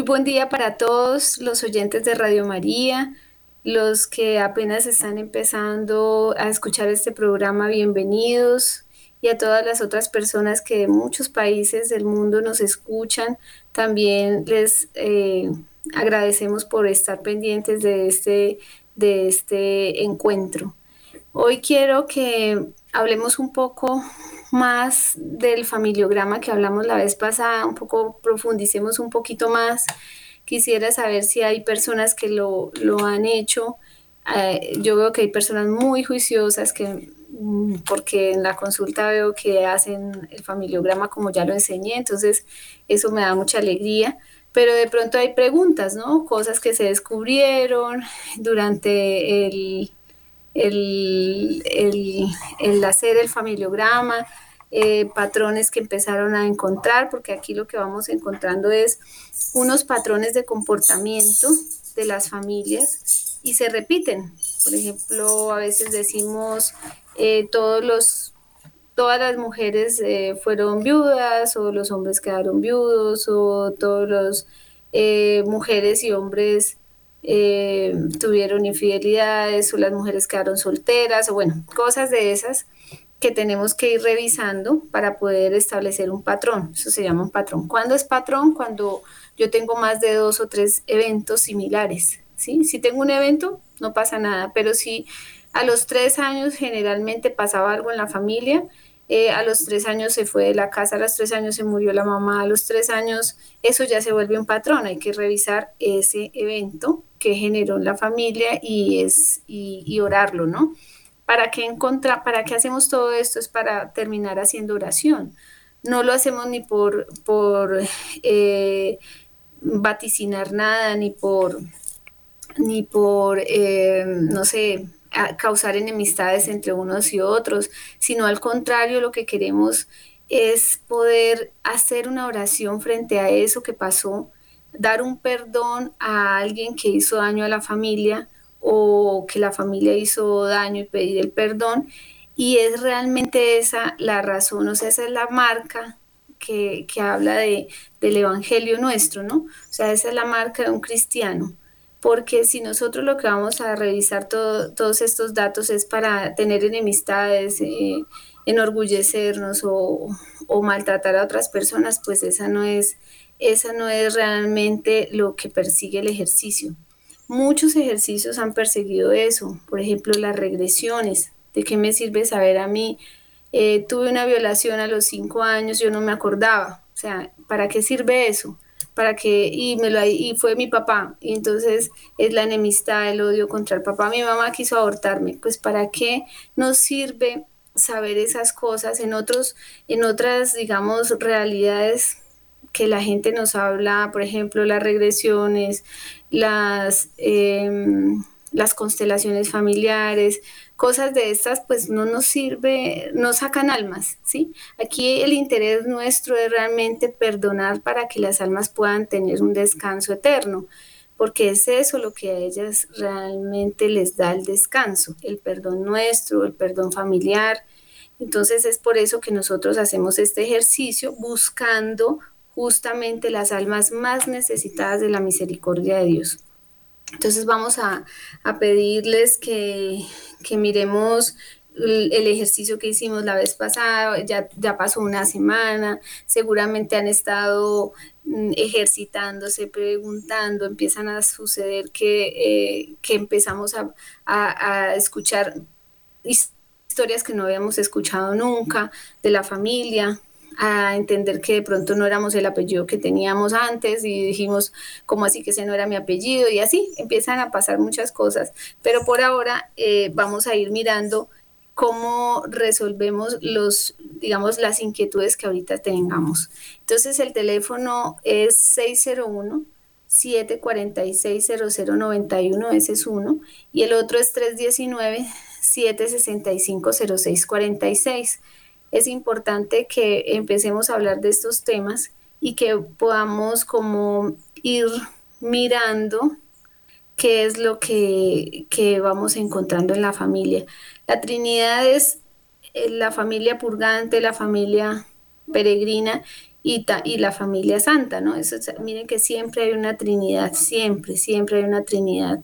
Muy buen día para todos los oyentes de Radio María, los que apenas están empezando a escuchar este programa, bienvenidos. Y a todas las otras personas que de muchos países del mundo nos escuchan, también les eh, agradecemos por estar pendientes de este, de este encuentro. Hoy quiero que hablemos un poco más del familiograma que hablamos la vez pasada, un poco profundicemos un poquito más. Quisiera saber si hay personas que lo, han hecho. Eh, yo veo que hay personas muy juiciosas que mm, porque en la consulta veo que hacen el familiograma como ya lo enseñé, entonces eso me da mucha alegría pero de pronto hay preguntas, ¿no? Cosas que se descubrieron durante el, el, el, hacer el familiograma, eh, patrones que empezaron a encontrar, porque aquí lo que vamos encontrando es unos patrones de comportamiento de las familias y se repiten. Por ejemplo, a veces decimos eh, todos los todas las mujeres eh, fueron viudas o los hombres quedaron viudos o todos los mujeres y hombres eh, tuvieron infidelidades o las mujeres quedaron solteras o bueno, cosas de esas que tenemos que ir revisando para poder establecer un patrón. Eso se llama un patrón. ¿Cuándo es patrón? Cuando yo tengo más de dos o tres eventos similares. ¿sí? Si tengo un evento, no pasa nada, pero si a los tres años generalmente pasaba algo en la familia, eh, a los tres años se fue de la casa, a los tres años se murió la mamá, a los tres años eso ya se vuelve un patrón, hay que revisar ese evento que generó la familia y, es, y, orarlo, ¿no? ¿Para qué, ¿Para qué hacemos todo esto? Es para terminar haciendo oración. No lo hacemos ni por, por eh, vaticinar nada, ni por, ni por eh, no sé, causar enemistades entre unos y otros, sino al contrario, lo que queremos es poder hacer una oración frente a eso que pasó, dar un perdón a alguien que hizo daño a la familia o que la familia hizo daño y pedir el perdón. Y es realmente esa la razón, o sea, esa es la marca que, habla de, del Evangelio nuestro, ¿no? O sea, esa es la marca de un cristiano porque si nosotros lo que vamos a revisar todos estos datos es para tener enemistades, eh, enorgullecernos o, maltratar a otras personas, pues esa no es, esa no es realmente lo que persigue el ejercicio. Muchos ejercicios han perseguido eso, por ejemplo, las regresiones. ¿De qué me sirve saber a mí? Eh, tuve una violación a los cinco años, yo no me acordaba. O sea, ¿para qué sirve eso? Para que, y, me lo, y fue mi papá, y entonces es la enemistad, el odio contra el papá. Mi mamá quiso abortarme, pues ¿para qué nos sirve saber esas cosas en otros, en otras, digamos, realidades que la gente nos habla, por ejemplo, las regresiones, las, em, las constelaciones familiares, cosas de estas pues no nos sirve, no sacan almas, ¿sí? Aquí el interés nuestro es realmente perdonar para que las almas puedan tener un descanso eterno, porque es eso lo que a ellas realmente les da el descanso, el perdón nuestro, el perdón familiar. Entonces es por eso que nosotros hacemos este ejercicio buscando justamente las almas más necesitadas de la misericordia de Dios. Entonces vamos a, pedirles que, miremos el, ejercicio que hicimos la vez pasada, ya, ya pasó una semana, seguramente han estado mm, ejercitándose, preguntando, empiezan a suceder que, eh, que empezamos a, a, escuchar historias que no habíamos escuchado nunca de la familia, a entender que de pronto no éramos el apellido que teníamos antes y dijimos, ¿cómo así que ese no era mi apellido? Y así empiezan a pasar muchas cosas. Pero por ahora eh, vamos a ir mirando cómo resolvemos los, digamos, las inquietudes que ahorita tengamos. Entonces el teléfono es 601 746-0091, ese es uno, y el otro es 319-765-0646 es importante que empecemos a hablar de estos temas y que podamos como ir mirando qué es lo que, vamos encontrando en la familia. La Trinidad es eh, la familia purgante, la familia peregrina y, y la familia santa, ¿no? Eso, miren que siempre hay una Trinidad, siempre, siempre hay una Trinidad.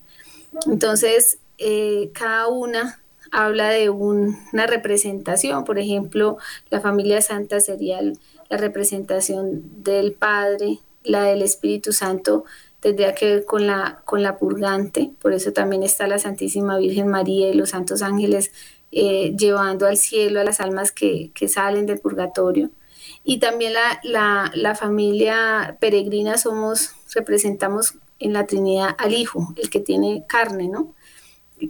Entonces, eh, cada una habla de una representación, por ejemplo, la familia santa sería la representación del Padre, la del Espíritu Santo tendría que ver con la, con la purgante, por eso también está la Santísima Virgen María y los santos ángeles eh, llevando al cielo a las almas que, salen del purgatorio. Y también la, la, familia peregrina somos, representamos en la Trinidad al Hijo, el que tiene carne, ¿no?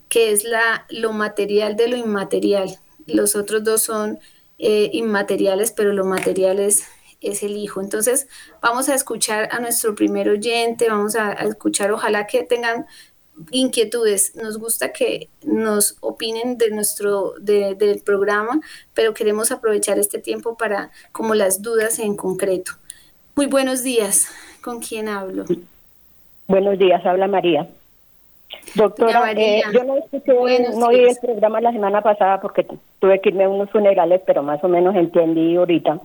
Que es la, lo material de lo inmaterial. Los otros dos son eh, inmateriales, pero lo material es es el hijo. Entonces, vamos a escuchar a nuestro primer oyente, vamos a, escuchar, ojalá que tengan inquietudes. Nos gusta que nos opinen de nuestro del programa, pero queremos aprovechar este tiempo para como las dudas en concreto. Muy buenos días. ¿Con quién hablo? Buenos días, habla María. Doctora, eh, yo no escuché, no oí el programa la semana pasada porque tuve que irme a unos funerales, pero más o menos entendí ahorita.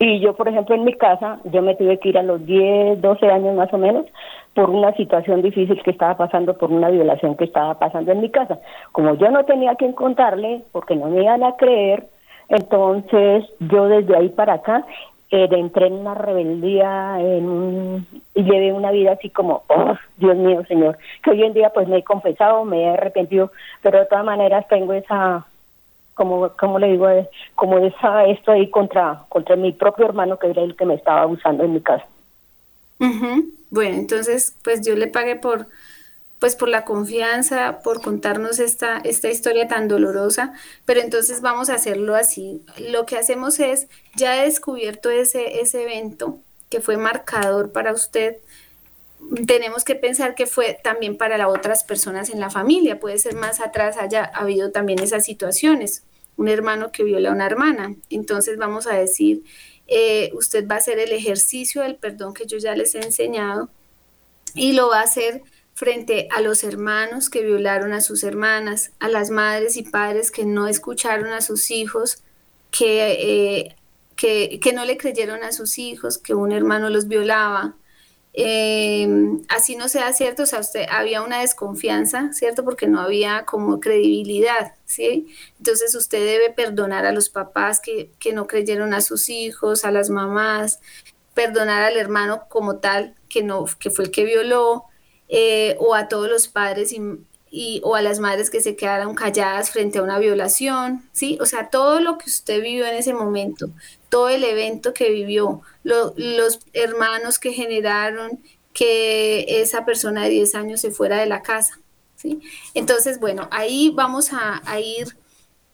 Y yo, por ejemplo, en mi casa, yo me tuve que ir a los 10, 12 años más o menos por una situación difícil que estaba pasando, por una violación que estaba pasando en mi casa. Como yo no tenía quien contarle, porque no me iban a creer, entonces yo desde ahí para acá eh, entré en una rebeldía en y llevé una vida así como, oh, Dios mío, Señor, que hoy en día pues me he confesado, me he arrepentido, pero de todas maneras tengo esa como, como le digo, eh, como esa, esto ahí contra, contra mi propio hermano que era el que me estaba abusando en mi casa. Bueno, entonces, pues yo le pagué por, pues por la confianza, por contarnos esta, esta historia tan dolorosa, pero entonces vamos a hacerlo así. Lo que hacemos es, ya he descubierto ese, ese evento que fue marcador para usted, tenemos que pensar que fue también para las otras personas en la familia, puede ser más atrás haya habido también esas situaciones un hermano que viola a una hermana. Entonces vamos a decir, eh, usted va a hacer el ejercicio del perdón que yo ya les he enseñado y lo va a hacer frente a los hermanos que violaron a sus hermanas, a las madres y padres que no escucharon a sus hijos, que, eh, que, que no le creyeron a sus hijos, que un hermano los violaba, Em, así no sea cierto, o sea, usted había una desconfianza, ¿cierto? Porque no había como credibilidad, ¿sí? Entonces usted debe perdonar a los papás que, no creyeron a sus hijos, a las mamás, perdonar al hermano como tal, que, no, que fue el que violó, eh, o a todos los padres y, o a las madres que se quedaron calladas frente a una violación, ¿sí? O sea, todo lo que usted vivió en ese momento, todo el evento que vivió, los hermanos que generaron que esa persona de 10 años se fuera de la casa, ¿sí? Entonces, bueno, ahí vamos a ir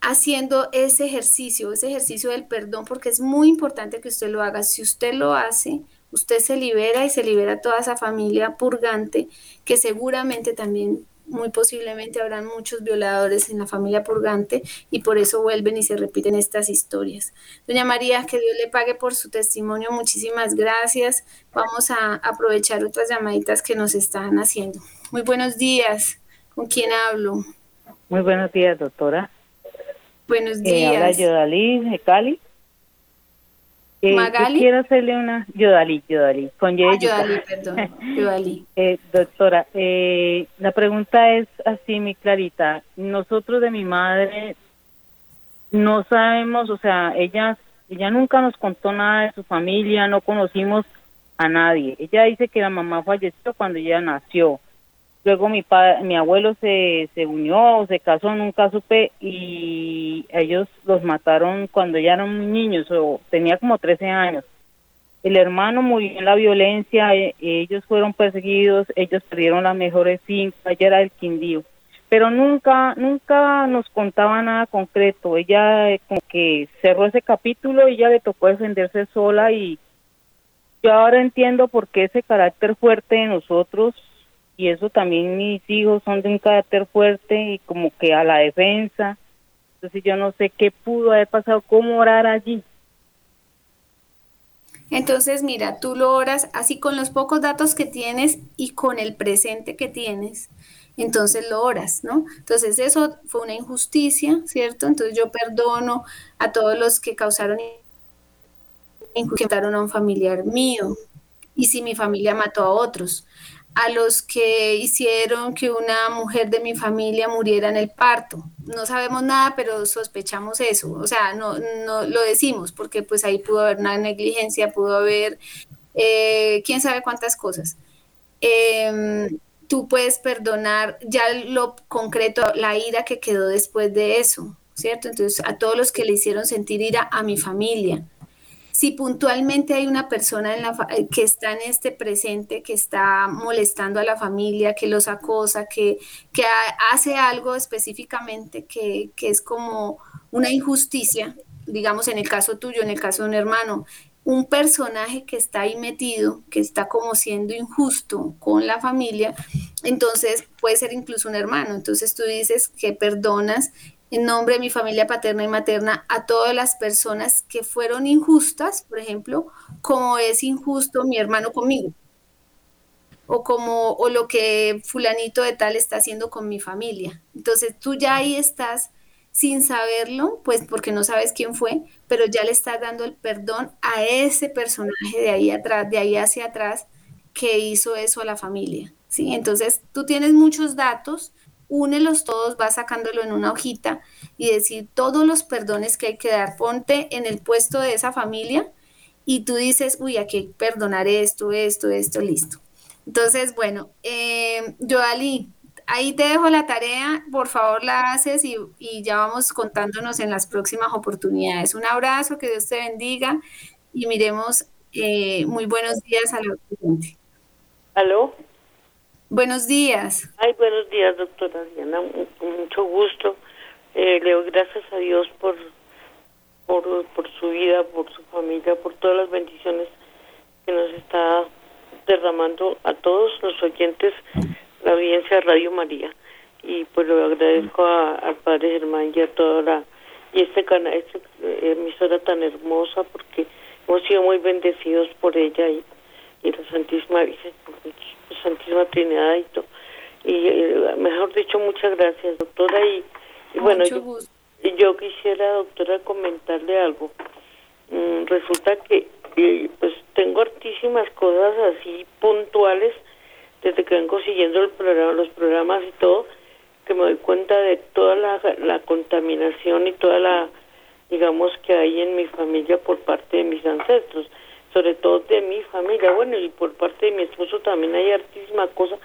haciendo ese ejercicio, ese ejercicio del perdón, porque es muy importante que usted lo haga. Si usted lo hace, usted se libera y se libera toda esa familia purgante que seguramente también muy posiblemente habrán muchos violadores en la familia purgante y por eso vuelven y se repiten estas historias. Doña María, que Dios le pague por su testimonio, muchísimas gracias. Vamos a aprovechar otras llamaditas que nos están haciendo. Muy buenos días. ¿Con quién hablo? Muy buenos días, doctora. Buenos días. Eh, habla Yodalí de Cali. Eh, Magali. quiero hacerle una. Yodalí, Yodalí. Con ah, Yodalí, perdón. Yodalí. Eh, doctora, eh, la pregunta es así, mi clarita. Nosotros de mi madre no sabemos, o sea, ella, ella nunca nos contó nada de su familia, no conocimos a nadie. Ella dice que la mamá falleció cuando ella nació. Luego mi mi abuelo se, se unió, se casó, nunca supe, y ellos los mataron cuando ya eran niños, o tenía como 13 años. El hermano murió en la violencia, e, ellos fueron perseguidos, ellos perdieron las mejores fincas, ella era el Quindío. Pero nunca, nunca nos contaba nada concreto. Ella como que cerró ese capítulo y ya le tocó defenderse sola y yo ahora entiendo por qué ese carácter fuerte de nosotros y eso también mis hijos son de un carácter fuerte y como que a la defensa. Entonces yo no sé qué pudo haber pasado, cómo orar allí. Entonces, mira, tú lo oras así con los pocos datos que tienes y con el presente que tienes. Entonces lo oras, ¿no? Entonces eso fue una injusticia, ¿cierto? Entonces yo perdono a todos los que causaron injuriaron a un familiar mío y si mi familia mató a otros, a los que hicieron que una mujer de mi familia muriera en el parto. No sabemos nada, pero sospechamos eso. O sea, no, no lo decimos porque pues ahí pudo haber una negligencia, pudo haber eh, quién sabe cuántas cosas. Em, tú puedes perdonar ya lo concreto, la ira que quedó después de eso, ¿cierto? Entonces, a todos los que le hicieron sentir ira a mi familia. Si puntualmente hay una persona eh, que está en este presente, que está molestando a la familia, que los acosa, que, que hace algo específicamente que, que es como una injusticia, digamos en el caso tuyo, en el caso de un hermano, un personaje que está ahí metido, que está como siendo injusto con la familia, entonces puede ser incluso un hermano. Entonces tú dices que perdonas en nombre de mi familia paterna y materna a todas las personas que fueron injustas, por ejemplo, como es injusto mi hermano conmigo. O como o lo que fulanito de tal está haciendo con mi familia. Entonces tú ya ahí estás sin saberlo, pues porque no sabes quién fue, pero ya le estás dando el perdón a ese personaje de ahí atrás, de ahí hacia atrás, que hizo eso a la familia. ¿sí? Entonces, tú tienes muchos datos, únelos todos, vas sacándolo en una hojita y decir todos los perdones que hay que dar, ponte en el puesto de esa familia y tú dices, uy, aquí hay que perdonar esto, esto, esto, listo. Entonces, bueno, eh, Joali, ahí te dejo la tarea, por favor la haces y, ya vamos contándonos en las próximas oportunidades. Un abrazo, que Dios te bendiga y miremos eh, muy buenos días a la gente. ¿Aló? Buenos días. Ay, buenos días, doctora Diana, con mucho gusto. Eh, le doy gracias a Dios por, por, por su vida, por su familia, por todas las bendiciones que nos está derramando a todos los oyentes la audiencia Radio María y pues lo agradezco al padre Germán y a toda la y este canal esta emisora tan hermosa porque hemos sido muy bendecidos por ella y, la Santísima Virgen Santísima Trinidad y todo y eh, mejor dicho muchas gracias doctora y, bueno yo, yo, quisiera doctora comentarle algo. Mm, resulta que eh, pues tengo hartísimas cosas así puntuales desde que vengo siguiendo el programa, los programas y todo, que me doy cuenta de toda la, contaminación y toda la, digamos, que hay en mi familia por parte de mis ancestros, sobre todo de mi familia, bueno, y por parte de mi esposo también hay hartísima cosa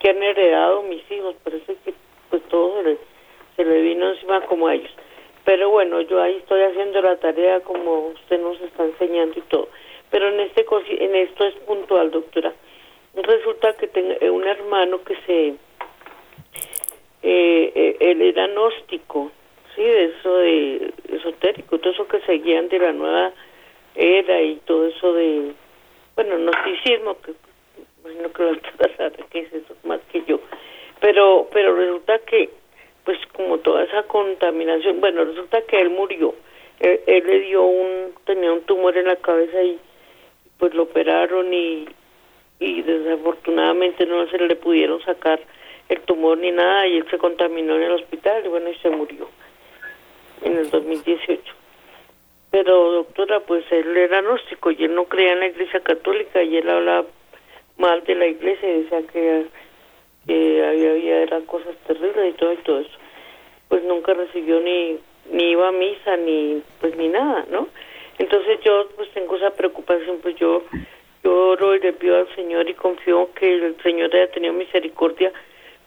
que han heredado mis hijos, parece que pues todo se le, se le vino encima como a ellos. Pero bueno, yo ahí estoy haciendo la tarea como usted nos está enseñando y todo. Pero en este en esto es puntual, doctora resulta que tengo eh, un hermano que se eh, eh, él era gnóstico sí de eso de esotérico todo eso que seguían de la nueva era y todo eso de bueno gnosticismo que no que lo que es eso más que yo. Pero pero resulta que pues como toda esa contaminación bueno resulta que él murió. Él, él le dio un tenía un tumor en la cabeza y pues lo operaron y y desafortunadamente no se le pudieron sacar el tumor ni nada y él se contaminó en el hospital y bueno y se murió en el 2018 pero doctora pues él era gnóstico y él no creía en la iglesia católica y él hablaba mal de la iglesia y decía que, que había, había eran cosas terribles y todo y todo eso. Pues nunca recibió ni ni iba a misa ni pues ni nada no entonces yo pues tengo esa preocupación pues yo yo oro y le pido al Señor y confío que el Señor haya tenido misericordia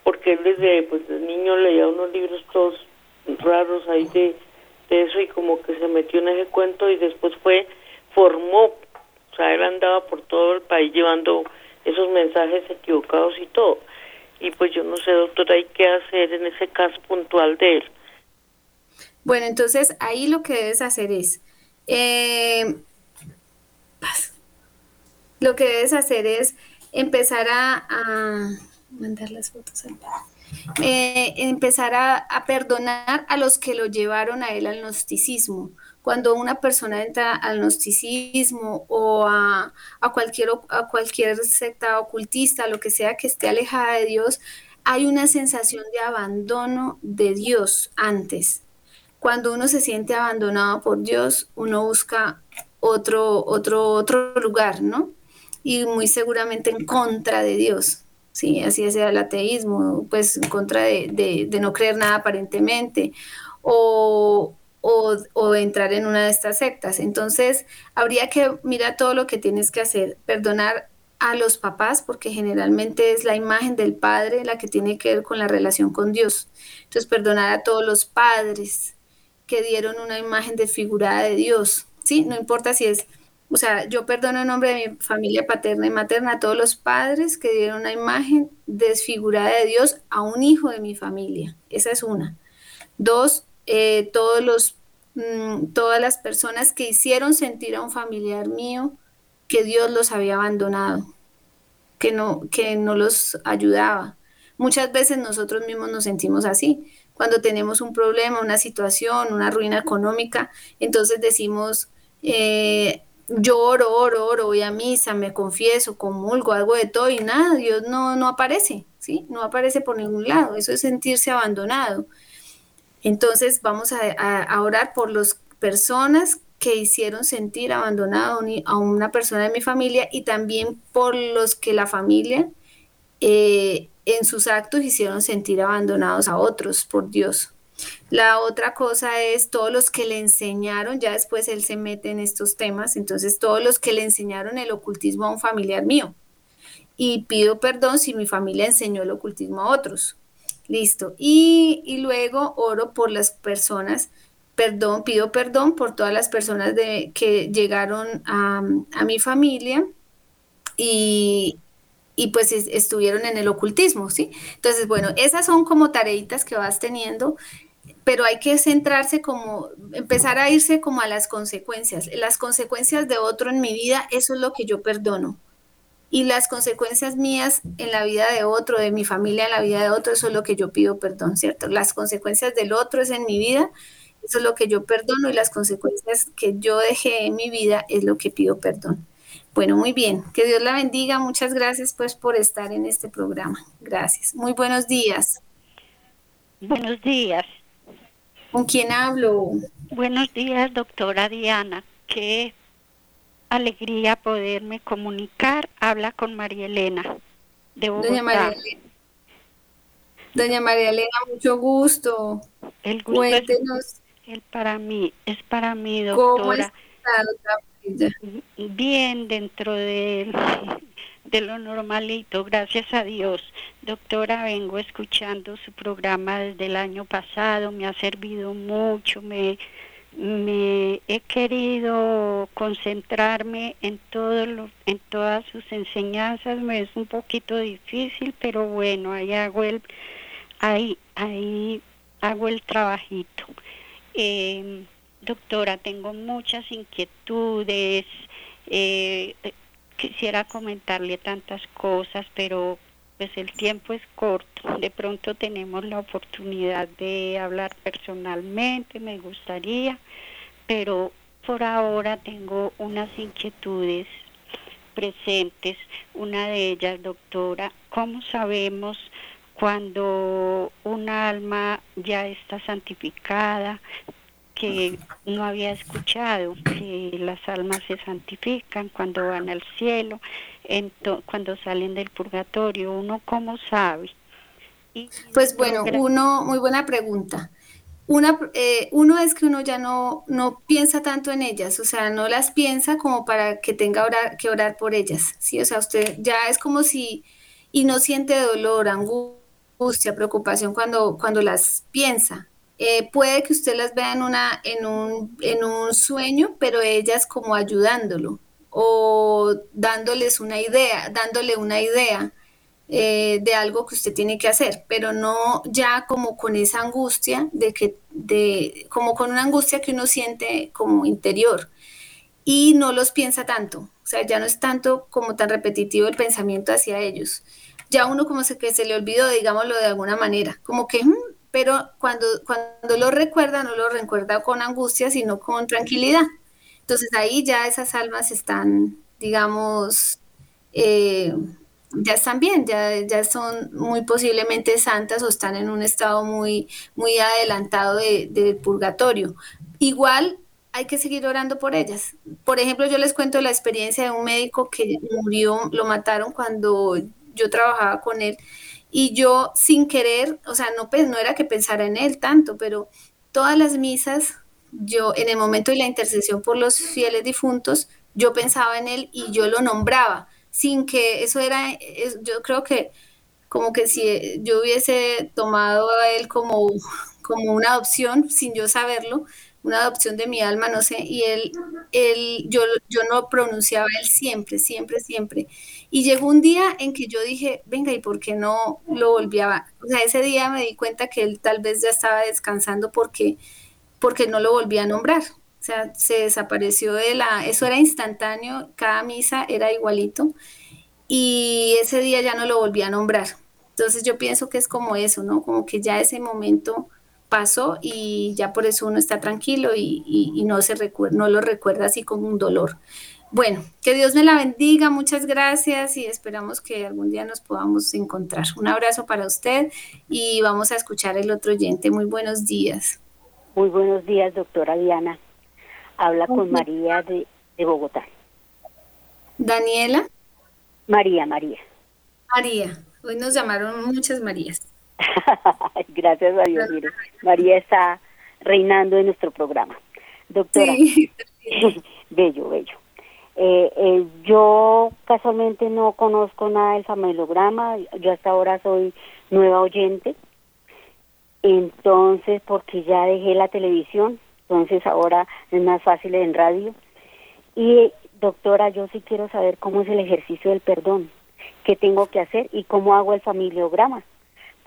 porque él desde pues niño leía unos libros todos raros ahí de, eso y como que se metió en ese cuento y después fue formó o sea él andaba por todo el país llevando esos mensajes equivocados y todo. Y pues yo no sé doctora hay qué hacer en ese caso puntual de él bueno entonces ahí lo que debes hacer es eh, lo que debes hacer es empezar a, mandar las fotos eh, empezar a, perdonar a los que lo llevaron a él al gnosticismo. Cuando una persona entra al gnosticismo o a, cualquier, a cualquier secta ocultista, lo que sea que esté alejada de Dios, hay una sensación de abandono de Dios antes. Cuando uno se siente abandonado por Dios, uno busca otro, otro, otro lugar, ¿no? Y muy seguramente en contra de Dios, ¿sí? Así sea el ateísmo, pues en contra de, de, no creer nada aparentemente, o, o, o, entrar en una de estas sectas. Entonces, habría que mirar todo lo que tienes que hacer, perdonar a los papás, porque generalmente es la imagen del padre la que tiene que ver con la relación con Dios. Entonces, perdonar a todos los padres que dieron una imagen desfigurada de Dios, ¿sí? No importa si es, o sea, yo perdono en nombre de mi familia paterna y materna a todos los padres que dieron una imagen desfigurada de Dios a un hijo de mi familia. Esa es una. Dos, eh, todos los, mm, todas las personas que hicieron sentir a un familiar mío que Dios los había abandonado, que no, que no los ayudaba. Muchas veces nosotros mismos nos sentimos así. Cuando tenemos un problema, una situación, una ruina económica, entonces decimos, eh, yo oro, oro, oro, voy a misa, me confieso, comulgo, algo de todo y nada, Dios no, no aparece, ¿sí? No aparece por ningún lado. Eso es sentirse abandonado. Entonces vamos a, orar por las personas que hicieron sentir abandonado a una persona de mi familia y también por los que la familia eh, en sus actos hicieron sentir abandonados a otros por Dios. La otra cosa es todos los que le enseñaron, ya después él se mete en estos temas, entonces todos los que le enseñaron el ocultismo a un familiar mío. Y pido perdón si mi familia enseñó el ocultismo a otros. Listo. Y, y luego oro por las personas perdón, pido perdón por todas las personas de, que llegaron a, mi familia y, pues estuvieron en el ocultismo, ¿sí? Entonces, bueno, esas son como tareitas que vas teniendo, pero hay que centrarse como, empezar a irse como a las consecuencias. Las consecuencias de otro en mi vida, eso es lo que yo perdono. Y las consecuencias mías en la vida de otro, de mi familia en la vida de otro, eso es lo que yo pido perdón, ¿cierto? Las consecuencias del otro es en mi vida, eso es lo que yo perdono y las consecuencias que yo dejé en mi vida es lo que pido perdón. Bueno, muy bien. Que Dios la bendiga. Muchas gracias pues por estar en este programa. Gracias. Muy buenos días. Buenos días. ¿Con quién hablo? Buenos días, doctora Diana. Qué alegría poderme comunicar. Habla con María Elena de Bogotá. Doña María Elena. Doña María Elena, mucho gusto. El gusto Cuéntenos el para mí, es para mí, doctora. Bien dentro de, de lo normalito, gracias a Dios. Doctora, vengo escuchando su programa desde el año pasado, me ha servido mucho, me, me he querido concentrarme en todo lo, en todas sus enseñanzas, me es un poquito difícil, pero bueno, ahí hago el ahí ahí hago el trabajito. Eh, doctora, tengo muchas inquietudes, eh, quisiera comentarle tantas cosas, pero pues el tiempo es corto. De pronto tenemos la oportunidad de hablar personalmente, me gustaría, pero por ahora tengo unas inquietudes presentes. Una de ellas, doctora, ¿cómo sabemos cuando un alma ya está santificada, que no había escuchado que las almas se santifican cuando van al cielo, cuando salen del purgatorio, uno cómo sabe. pues bueno, uno, muy buena pregunta. Una, eh, uno es que uno ya no, no piensa tanto en ellas, o sea, no las piensa como para que tenga que orar por ellas, ¿sí? O sea, usted ya es como si, y no siente dolor, angustia, preocupación cuando, cuando las piensa. Eh, puede que usted las vea en, una, en, un, en un sueño, pero ellas como ayudándolo o dándoles una idea, dándole una idea eh, de algo que usted tiene que hacer, pero no ya como con esa angustia de que, de, como con una angustia que uno siente como interior y no los piensa tanto, o sea, ya no es tanto como tan repetitivo el pensamiento hacia ellos. Ya uno como se, que se le olvidó, digámoslo de alguna manera, como que, mm", pero cuando, cuando lo recuerda, no lo recuerda con angustia, sino con tranquilidad. Entonces ahí ya esas almas están, digamos, eh, ya están bien, ya, ya son muy posiblemente santas o están en un estado muy, muy adelantado del purgatorio. Igual hay que seguir orando por ellas. Por ejemplo, yo les cuento la experiencia de un médico que murió, lo mataron cuando yo trabajaba con él y yo sin querer, o sea, no, no era que pensara en él tanto, pero todas las misas, yo en el momento de la intercesión por los fieles difuntos, yo pensaba en él y yo lo nombraba, sin que eso era, yo creo que como que si yo hubiese tomado a él como, como una adopción sin yo saberlo, una adopción de mi alma, no sé, y él, él yo, yo no pronunciaba él siempre, siempre, siempre. Y llegó un día en que yo dije, venga, ¿y por qué no lo volvía? O sea, ese día me di cuenta que él tal vez ya estaba descansando porque, porque no lo volvía a nombrar. O sea, se desapareció de la, eso era instantáneo, cada misa era igualito y ese día ya no lo volví a nombrar. Entonces yo pienso que es como eso, ¿no? Como que ya ese momento pasó y ya por eso uno está tranquilo y, no, se no lo recuerda así como un dolor. Bueno, que Dios me la bendiga, muchas gracias y esperamos que algún día nos podamos encontrar. Un abrazo para usted y vamos a escuchar el otro oyente. Muy buenos días. Muy buenos días, doctora Diana. Habla con María de, de Bogotá. Daniela. María, María. María. Hoy nos llamaron muchas Marías. Gracias a Dios, mire. María está reinando en nuestro programa. Doctora, bello, bello. Eh, eh, yo casualmente no conozco nada del familiograma, yo hasta ahora soy nueva oyente, entonces porque ya dejé la televisión, entonces ahora es más fácil en radio. Y doctora, yo sí quiero saber cómo es el ejercicio del perdón, qué tengo que hacer y cómo hago el familiograma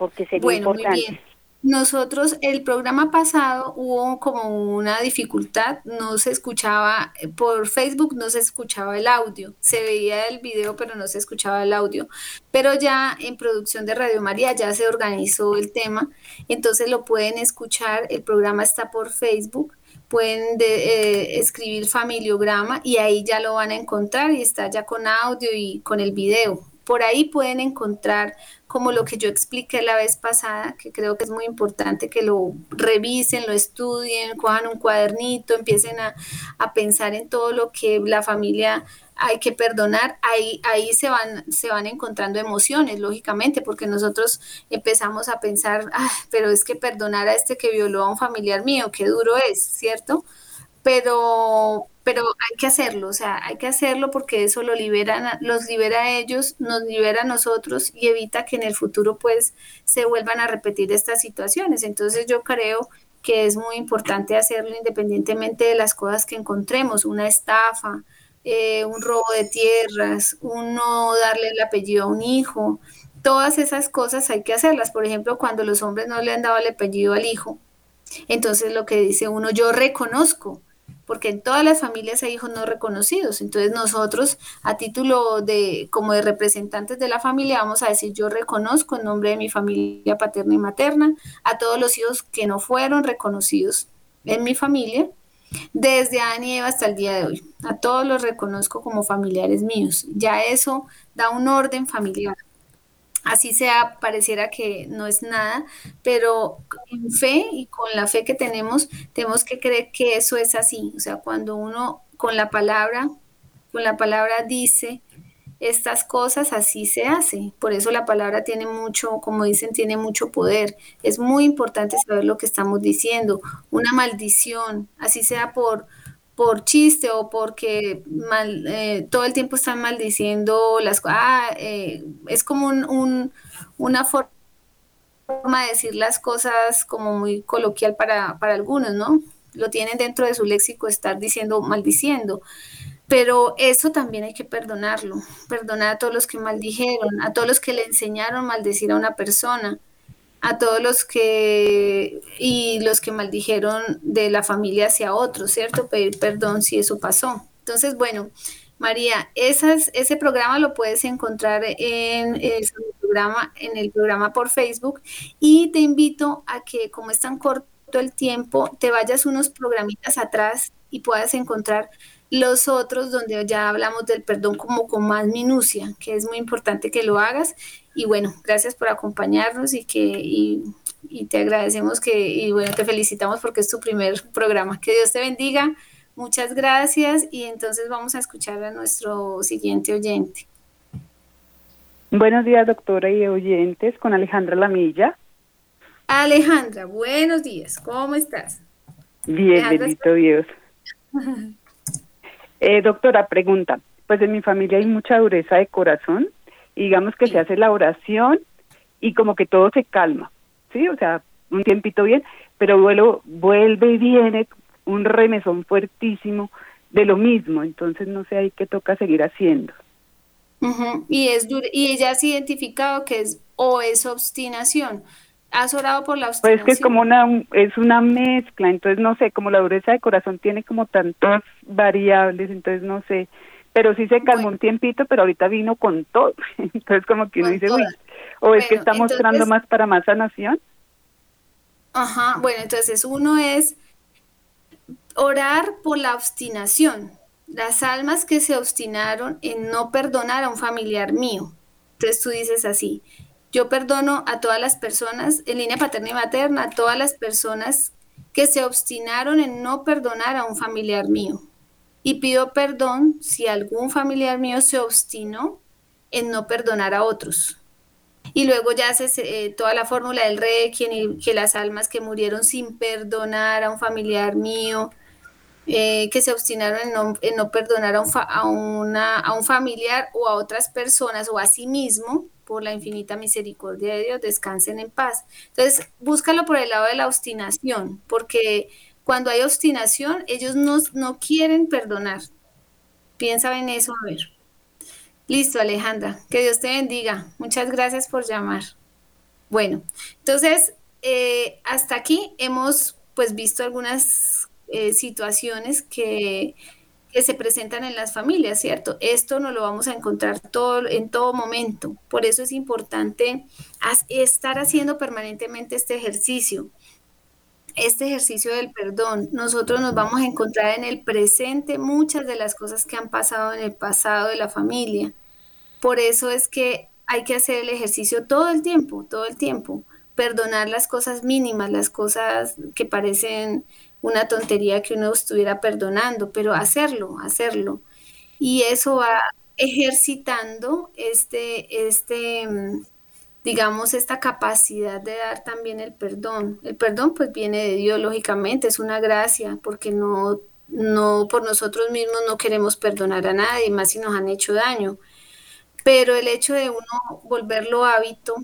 porque sería bueno, Muy bien. Nosotros, el programa pasado hubo como una dificultad, no se escuchaba, eh, por Facebook no se escuchaba el audio, se veía el video pero no se escuchaba el audio, pero ya en producción de Radio María ya se organizó el tema, entonces lo pueden escuchar, el programa está por Facebook, pueden eh, escribir familiograma y ahí ya lo van a encontrar y está ya con audio y con el video. Por ahí pueden encontrar como lo que yo expliqué la vez pasada, que creo que es muy importante que lo revisen, lo estudien, cojan un cuadernito, empiecen a, pensar en todo lo que la familia hay que perdonar, ahí, ahí se, van, se van encontrando emociones, lógicamente, porque nosotros empezamos a pensar, pero es que perdonar a este que violó a un familiar mío, qué duro es, ¿cierto? Pero, pero hay que hacerlo, o sea, hay que hacerlo porque eso lo liberan, los libera a ellos, nos libera a nosotros y evita que en el futuro pues se vuelvan a repetir estas situaciones. Entonces yo creo que es muy importante hacerlo independientemente de las cosas que encontremos, una estafa, eh, un robo de tierras, uno darle el apellido a un hijo, todas esas cosas hay que hacerlas. Por ejemplo, cuando los hombres no le han dado el apellido al hijo, entonces lo que dice uno, yo reconozco porque en todas las familias hay hijos no reconocidos. Entonces nosotros, a título de como de representantes de la familia, vamos a decir, yo reconozco en nombre de mi familia paterna y materna a todos los hijos que no fueron reconocidos en mi familia, desde Adán y Eva hasta el día de hoy. A todos los reconozco como familiares míos. Ya eso da un orden familiar así sea, pareciera que no es nada, pero en fe y con la fe que tenemos, tenemos que creer que eso es así. O sea, cuando uno con la palabra, con la palabra dice estas cosas, así se hace. Por eso la palabra tiene mucho, como dicen, tiene mucho poder. Es muy importante saber lo que estamos diciendo. Una maldición, así sea por por chiste o porque mal, eh, todo el tiempo están maldiciendo las cosas. Ah, eh, es como un, una forma de decir las cosas como muy coloquial para, para algunos, ¿no? Lo tienen dentro de su léxico estar diciendo, maldiciendo. Pero eso también hay que perdonarlo, perdonar a todos los que maldijeron, a todos los que le enseñaron maldecir a una persona a todos los que y los que maldijeron de la familia hacia otros, ¿cierto? Pedir perdón si eso pasó. Entonces, bueno, María, esas, ese programa lo puedes encontrar en, el programa, en el programa por Facebook y te invito a que como es tan corto el tiempo, te vayas unos programitas atrás y puedas encontrar los otros donde ya hablamos del perdón como con más minucia, que es muy importante que lo hagas. Y bueno, gracias por acompañarnos y que y, te agradecemos que y bueno, te felicitamos porque es tu primer programa. Que Dios te bendiga. Muchas gracias y entonces vamos a escuchar a nuestro siguiente oyente. Buenos días, doctora y oyentes, con Alejandra Lamilla. Alejandra, buenos días, ¿cómo estás? Bien, bendito Dios. eh, doctora, pregunta, pues en mi familia hay mucha dureza de corazón y digamos que se hace la oración y como que todo se calma, ¿sí? O sea, un tiempito bien, pero luego vuelve y viene un remesón fuertísimo de lo mismo, entonces no sé ahí qué toca seguir haciendo. Y es y ella has identificado que es o es obstinación. ¿Has orado por la obstinación? Pues que es como una es una mezcla, entonces no sé, como la dureza de corazón tiene como tantas variables, entonces no sé, pero sí se calmó un tiempito, pero ahorita vino con todo. Entonces como que uno dice, uy, o es que está mostrando más para más sanación. Ajá, bueno, entonces uno es orar por la obstinación, las almas que se obstinaron en no perdonar a un familiar mío. Entonces tú dices así, yo perdono a todas las personas, en línea paterna y materna, a todas las personas que se obstinaron en no perdonar a un familiar mío. Y pido perdón si algún familiar mío se obstinó en no perdonar a otros. Y luego ya haces eh, toda la fórmula del requiem y que las almas que murieron sin perdonar a un familiar mío, eh, que se obstinaron en no, perdonar a un, a, una, a un familiar o a otras personas o a sí mismo, por la infinita misericordia de Dios, descansen en paz. Entonces, búscalo por el lado de la obstinación, porque cuando hay obstinación, ellos no, no quieren perdonar. Piensa en eso, a ver. Listo, Alejandra. Que Dios te bendiga. Muchas gracias por llamar. Bueno, entonces, eh, hasta aquí hemos pues visto algunas eh, situaciones que, se presentan en las familias, ¿cierto? Esto no lo vamos a encontrar todo, en todo momento. Por eso es importante estar haciendo permanentemente este ejercicio, este ejercicio del perdón. Nosotros nos vamos a encontrar en el presente muchas de las cosas que han pasado en el pasado de la familia. Por eso es que hay que hacer el ejercicio todo el tiempo, todo el tiempo. Perdonar las cosas mínimas, las cosas que parecen una tontería que uno estuviera perdonando, pero hacerlo, hacerlo. Y eso va ejercitando este, este, mm, digamos, esta capacidad de dar también el perdón. El perdón pues viene de Dios, lógicamente, es una gracia, porque no, no por nosotros mismos no queremos perdonar a nadie, más si nos han hecho daño. Pero el hecho de uno volverlo hábito,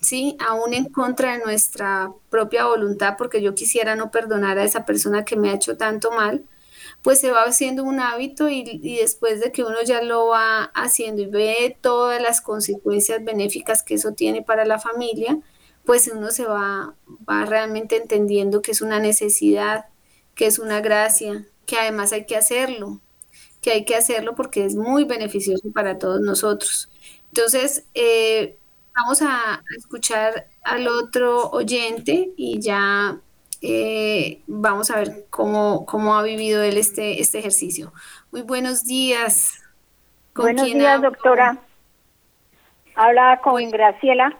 ¿sí? Aún en contra de nuestra propia voluntad, porque yo quisiera no perdonar a esa persona que me ha hecho tanto mal, pues se va haciendo un hábito y, después de que uno ya lo va haciendo y ve todas las consecuencias benéficas que eso tiene para la familia, pues uno se va, va realmente entendiendo que es una necesidad, que es una gracia, que además hay que hacerlo, que hay que hacerlo porque es muy beneficioso para todos nosotros. Entonces, eh, vamos a escuchar al otro oyente y ya eh, vamos a ver cómo, cómo ha vivido él este, este ejercicio. Muy buenos días. buenos días, doctora. Habla con Graciela.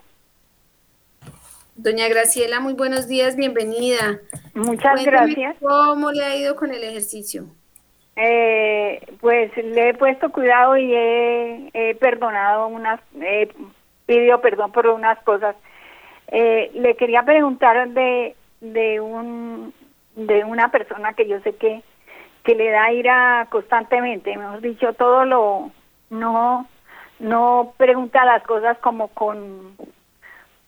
Doña Graciela, muy buenos días, bienvenida. Muchas gracias. ¿Cómo le ha ido con el ejercicio? Eh, pues le he puesto cuidado y he, perdonado unas, he pidió perdón por unas cosas. Eh, le quería preguntar de, de un de una persona que yo sé que que le da ira constantemente, mejor dicho, todo lo no no pregunta las cosas como con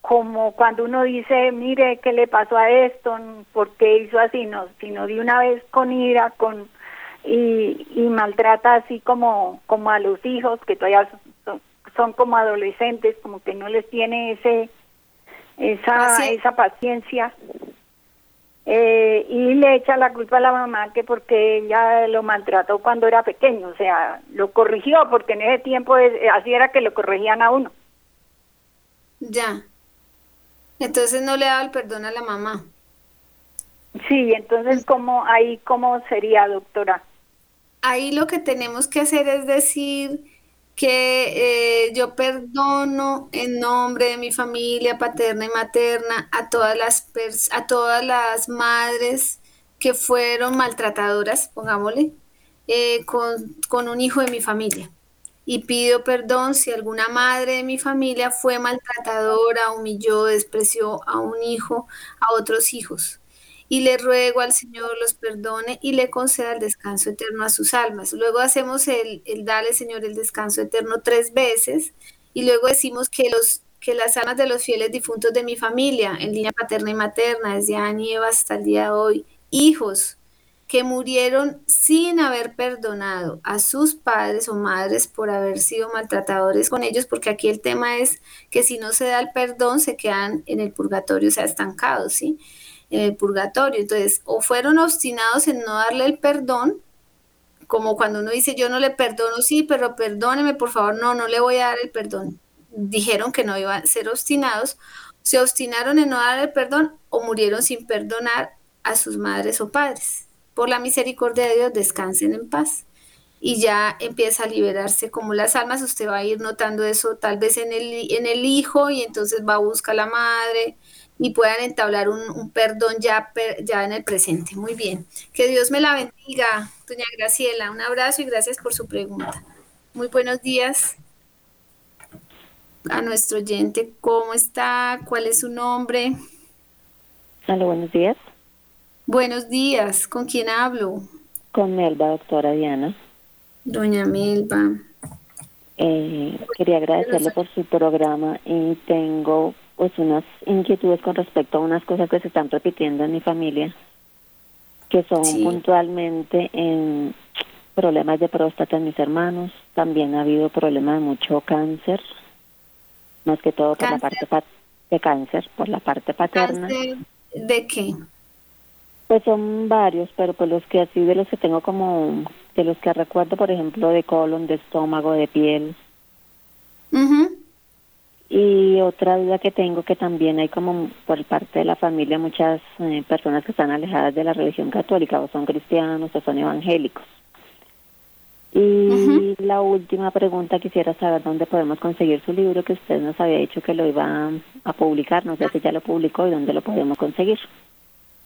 como cuando uno dice, mire, ¿qué le pasó a esto? ¿Por qué hizo así? No, sino de una vez con ira, con y, y maltrata así como como a los hijos que todavía son como adolescentes, como que no les tiene ese esa esa paciencia eh, y le echa la culpa a la mamá que porque ella lo maltrató cuando era pequeño, o sea, lo corrigió porque en ese tiempo así era que lo corregían a uno. Ya. Entonces no le daba el perdón a la mamá. Sí, entonces cómo ahí cómo sería, doctora. Ahí lo que tenemos que hacer es decir que eh, yo perdono en nombre de mi familia paterna y materna a todas las a todas las madres que fueron maltratadoras, pongámosle, eh, con, con un hijo de mi familia. Y pido perdón si alguna madre de mi familia fue maltratadora, humilló, despreció a un hijo, a otros hijos y le ruego al Señor los perdone y le conceda el descanso eterno a sus almas. Luego hacemos el, el dale, Señor, el descanso eterno tres veces y luego decimos que, los, que las almas de los fieles difuntos de mi familia, en línea paterna y materna, desde Adán y Eva hasta el día de hoy, hijos que murieron sin haber perdonado a sus padres o madres por haber sido maltratadores con ellos, porque aquí el tema es que si no se da el perdón se quedan en el purgatorio, o sea, estancados, ¿sí? En el purgatorio. Entonces, o fueron obstinados en no darle el perdón, como cuando uno dice, yo no le perdono, sí, pero perdóneme, por favor, no, no le voy a dar el perdón. Dijeron que no iban a ser obstinados, se obstinaron en no dar el perdón o murieron sin perdonar a sus madres o padres. Por la misericordia de Dios, descansen en paz. Y ya empieza a liberarse como las almas, usted va a ir notando eso tal vez en el, en el hijo y entonces va a buscar a la madre, y puedan entablar un, perdón ya, ya en el presente. Muy bien. Que Dios me la bendiga, doña Graciela. Un abrazo y gracias por su pregunta. Muy buenos días a nuestro oyente. ¿Cómo está? ¿Cuál es su nombre? Hola, buenos días. Buenos días. ¿Con quién hablo? Con Melba, doctora Diana. Doña Melba. Eh, quería agradecerle por su programa y tengo pues unas inquietudes con respecto a unas cosas que se están repitiendo en mi familia, que son puntualmente en problemas de próstata en mis hermanos, también ha habido problemas de mucho cáncer, más que todo por la parte de cáncer, por la parte paterna. ¿De qué? Pues son varios, pero pues los que así de los que tengo como, de los que recuerdo, por ejemplo, de colon, de estómago, de piel. Y otra duda que tengo que también hay como por parte de la familia muchas eh, personas que están alejadas de la religión católica o son cristianos o son evangélicos. Y la última pregunta quisiera saber dónde podemos conseguir su libro que usted nos había dicho que lo iba a publicar, no sé si ya lo publicó y dónde lo podemos conseguir.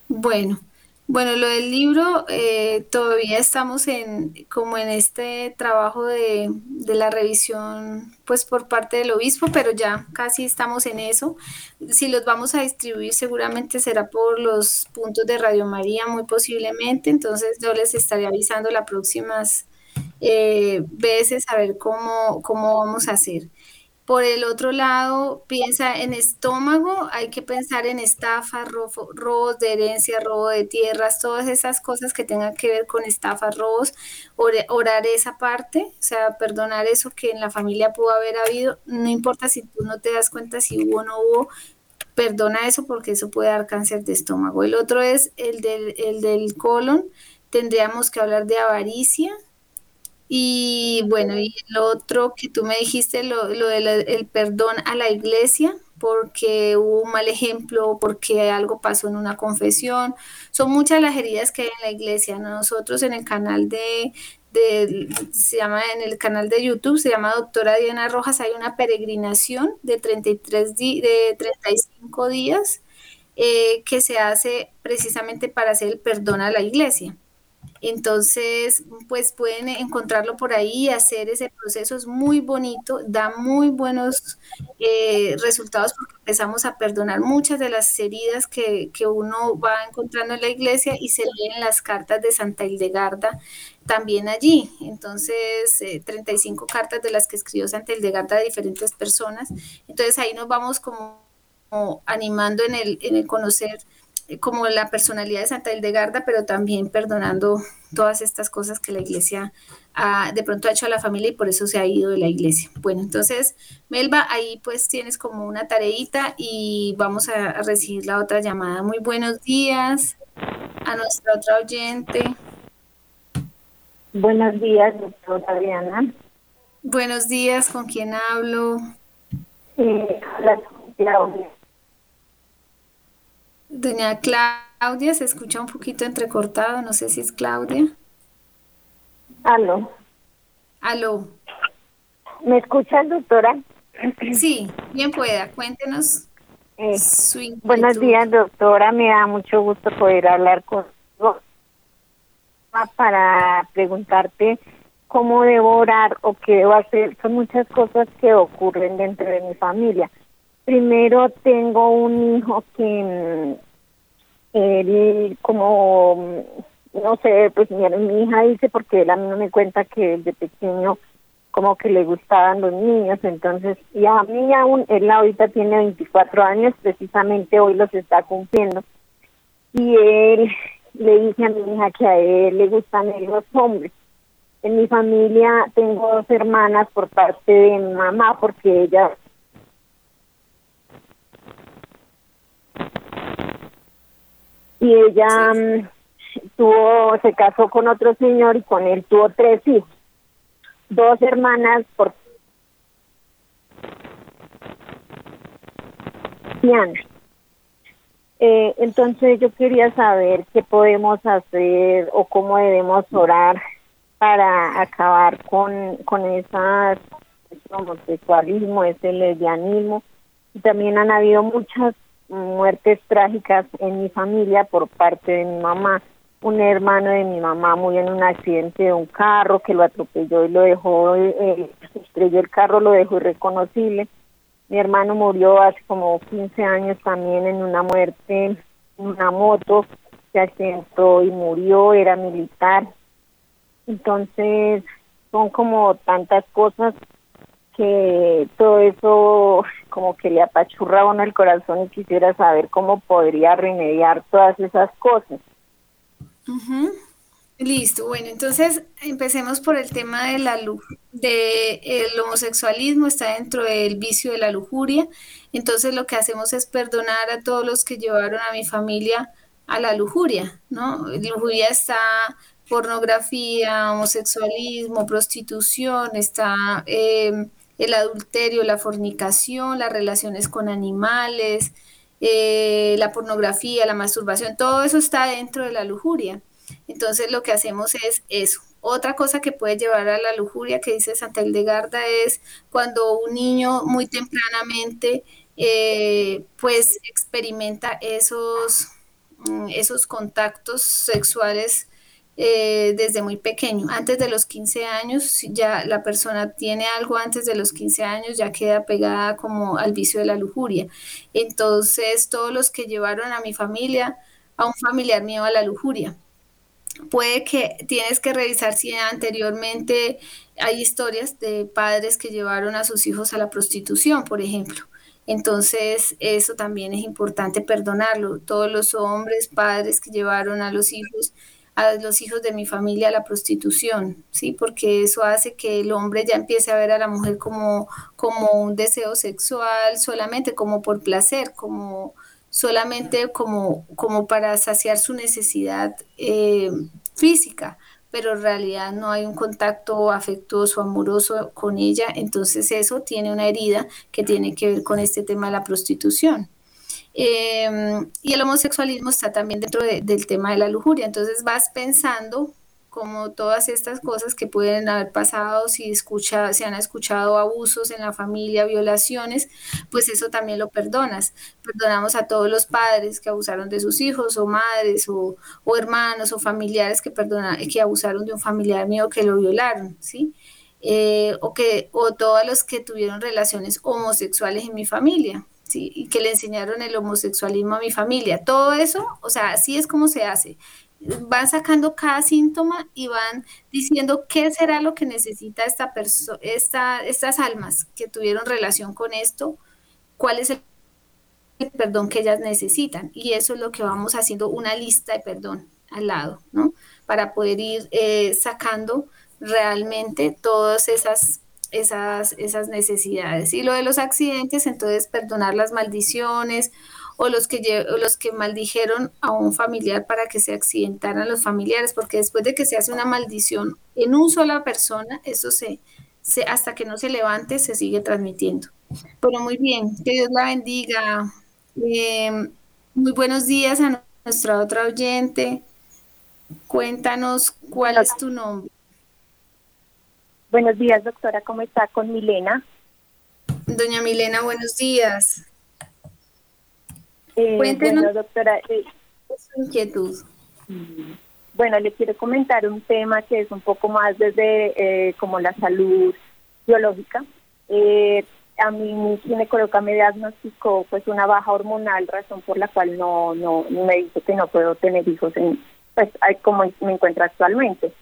Bueno, bueno, lo del libro, eh, todavía estamos en como en este trabajo de, de, la revisión, pues por parte del obispo, pero ya casi estamos en eso. Si los vamos a distribuir, seguramente será por los puntos de Radio María, muy posiblemente. Entonces yo les estaré avisando las próximas eh, veces a ver cómo, cómo vamos a hacer. Por el otro lado, piensa en estómago, hay que pensar en estafa, robos de herencia, robo de tierras, todas esas cosas que tengan que ver con estafas, robos, orar esa parte, o sea, perdonar eso que en la familia pudo haber habido, no importa si tú no te das cuenta si hubo o no hubo, perdona eso porque eso puede dar cáncer de estómago. El otro es el del, el del colon, tendríamos que hablar de avaricia, y bueno, y lo otro que tú me dijiste, lo, lo del perdón a la iglesia, porque hubo un mal ejemplo, porque algo pasó en una confesión. Son muchas las heridas que hay en la iglesia. Nosotros en el canal de, de, se llama en el canal de YouTube, se llama Doctora Diana Rojas, hay una peregrinación de 33 de 35 días eh, que se hace precisamente para hacer el perdón a la iglesia. Entonces, pues pueden encontrarlo por ahí, hacer ese proceso es muy bonito, da muy buenos eh, resultados porque empezamos a perdonar muchas de las heridas que, uno va encontrando en la iglesia y se leen las cartas de Santa Hildegarda también allí. Entonces, 35 eh, cartas de las que escribió Santa Hildegarda de diferentes personas. Entonces ahí nos vamos como, animando en el, en el conocer como la personalidad de Santa Hildegarda, pero también perdonando todas estas cosas que la iglesia ha, de pronto ha hecho a la familia y por eso se ha ido de la iglesia. Bueno, entonces, Melba, ahí pues tienes como una tareita y vamos a, recibir la otra llamada. Muy buenos días a nuestra otra oyente. Buenos días, doctora Adriana. Buenos días, ¿con quién hablo? Eh, Claudia. Doña Claudia, se escucha un poquito entrecortado, no sé si es Claudia. Aló. Aló. ¿Me escucha, doctora? Sí, bien pueda, cuéntenos eh, su Buenos días, doctora, me da mucho gusto poder hablar con para preguntarte cómo debo orar o qué debo hacer. Son muchas cosas que ocurren dentro de mi familia. Primero tengo un hijo que mm, él como mm, no sé, pues mi, mi hija dice porque él a mí no me cuenta que de pequeño como que le gustaban los niños, entonces, y a mí aún, él ahorita tiene 24 años, precisamente hoy los está cumpliendo, y él le dice a mi hija que a él le gustan los hombres. En mi familia tengo dos hermanas por parte de mi mamá, porque ella y ella mm, tuvo se casó con otro señor y con él tuvo tres hijos dos hermanas por eh, entonces yo quería saber qué podemos hacer o cómo debemos orar para acabar con, con esas homosexualismo, ese lesbianismo. Y también han habido muchas muertes trágicas en mi familia por parte de mi mamá un hermano de mi mamá murió en un accidente de un carro que lo atropelló y lo dejó, eh, estrelló el carro, lo dejó irreconocible. Mi hermano murió hace como 15 años también en una muerte en una moto, se accidentó y murió, era militar. Entonces, son como tantas cosas que todo eso como que le apachurra uno el corazón y quisiera saber cómo podría remediar todas esas cosas. Listo, bueno, entonces empecemos por el tema de la de el homosexualismo está dentro del vicio de la lujuria. Entonces lo que hacemos es perdonar a todos los que llevaron a mi familia a la lujuria, ¿no? Lujuria está pornografía, homosexualismo, prostitución, está em, el adulterio, la fornicación, las relaciones con animales, eh, la pornografía, la masturbación, todo eso está dentro de la lujuria. Entonces lo que hacemos es eso. Otra cosa que puede llevar a la lujuria que dice Santa Hildegarda es cuando un niño muy tempranamente eh, pues experimenta esos, mm, esos contactos sexuales eh, desde muy pequeño. Antes de los 15 años, ya la persona tiene algo antes de los 15 años, ya queda pegada como al vicio de la lujuria. Entonces, todos los que llevaron a mi familia, a un familiar mío a la lujuria. Puede que tienes que revisar si anteriormente hay historias de padres que llevaron a sus hijos a la prostitución, por ejemplo. Entonces, eso también es importante perdonarlo. Todos los hombres, padres que llevaron a los hijos a los hijos de mi familia a la prostitución, ¿sí? Porque eso hace que el hombre ya empiece a ver a la mujer como, como un deseo sexual, solamente como por placer, como solamente como, como para saciar su necesidad eh, física, pero en realidad no hay un contacto afectuoso, amoroso con ella, entonces eso tiene una herida que tiene que ver con este tema de la prostitución. Em, y el homosexualismo está también dentro del tema de la lujuria. Entonces vas pensando como todas estas cosas que pueden haber pasado, si escucha, se han escuchado abusos en la familia, violaciones, pues eso también lo perdonas. Perdonamos a todos los padres que abusaron de sus hijos o madres o, hermanos o familiares que, perdona, que abusaron de un familiar mío que lo violaron, ¿sí? Eh, o, que, o todos los que tuvieron relaciones homosexuales en mi familia, y que le enseñaron el homosexualismo a mi familia. Todo eso, o sea, así es como se hace. Van sacando cada síntoma y van diciendo qué será lo que necesita esta persona, esta, estas almas que tuvieron relación con esto, cuál es el perdón que ellas necesitan. Y eso es lo que vamos haciendo, una lista de perdón al lado, ¿no? Para poder ir eh, sacando realmente todas esas esas, esas necesidades. Y lo de los accidentes, entonces perdonar las maldiciones o los que, los que maldijeron a un familiar para que se accidentaran los familiares, porque después de que se hace una maldición en una sola persona, eso se, se, hasta que no se levante se sigue transmitiendo. Pero muy bien, que Dios la bendiga. Eh, muy buenos días a nuestra otra oyente. Cuéntanos cuál es tu nombre. Buenos días, doctora, ¿cómo está? Con Milena. Doña Milena, buenos días. Eh, Cuéntenos, doctora. Eh, su inquietud. Bueno, le quiero comentar un tema que es un poco más desde eh, como la salud biológica. Eh, a mí mi ginecóloga me diagnosticó pues una baja hormonal, razón por la cual no no me dijo que no puedo tener hijos en pues como me encuentro actualmente.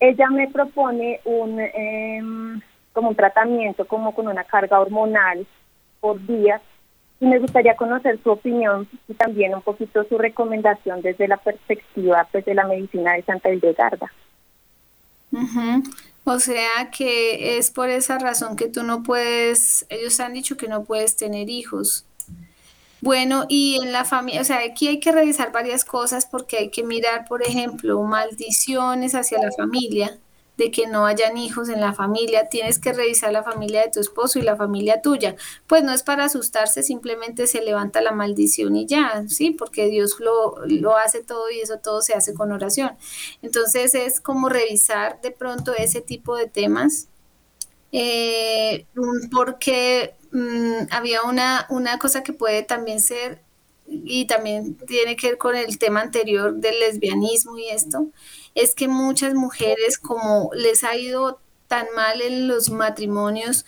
Ella me propone un em, como un tratamiento como con una carga hormonal por día y me gustaría conocer su opinión y también un poquito su recomendación desde la perspectiva pues de la medicina de Santa Hildegarda. O sea que es por esa razón que tú no puedes, ellos han dicho que no puedes tener hijos. Bueno, y en la familia, o sea, aquí hay que revisar varias cosas porque hay que mirar, por ejemplo, maldiciones hacia la familia de que no hayan hijos en la familia, tienes que revisar la familia de tu esposo y la familia tuya. Pues no es para asustarse, simplemente se levanta la maldición y ya, ¿sí? Porque Dios lo, lo hace todo y eso todo se hace con oración. Entonces es como revisar de pronto ese tipo de temas. Eh, porque mm, había una, una cosa que puede también ser y también tiene que ver con el tema anterior del lesbianismo y esto, es que muchas mujeres como les ha ido tan mal en los matrimonios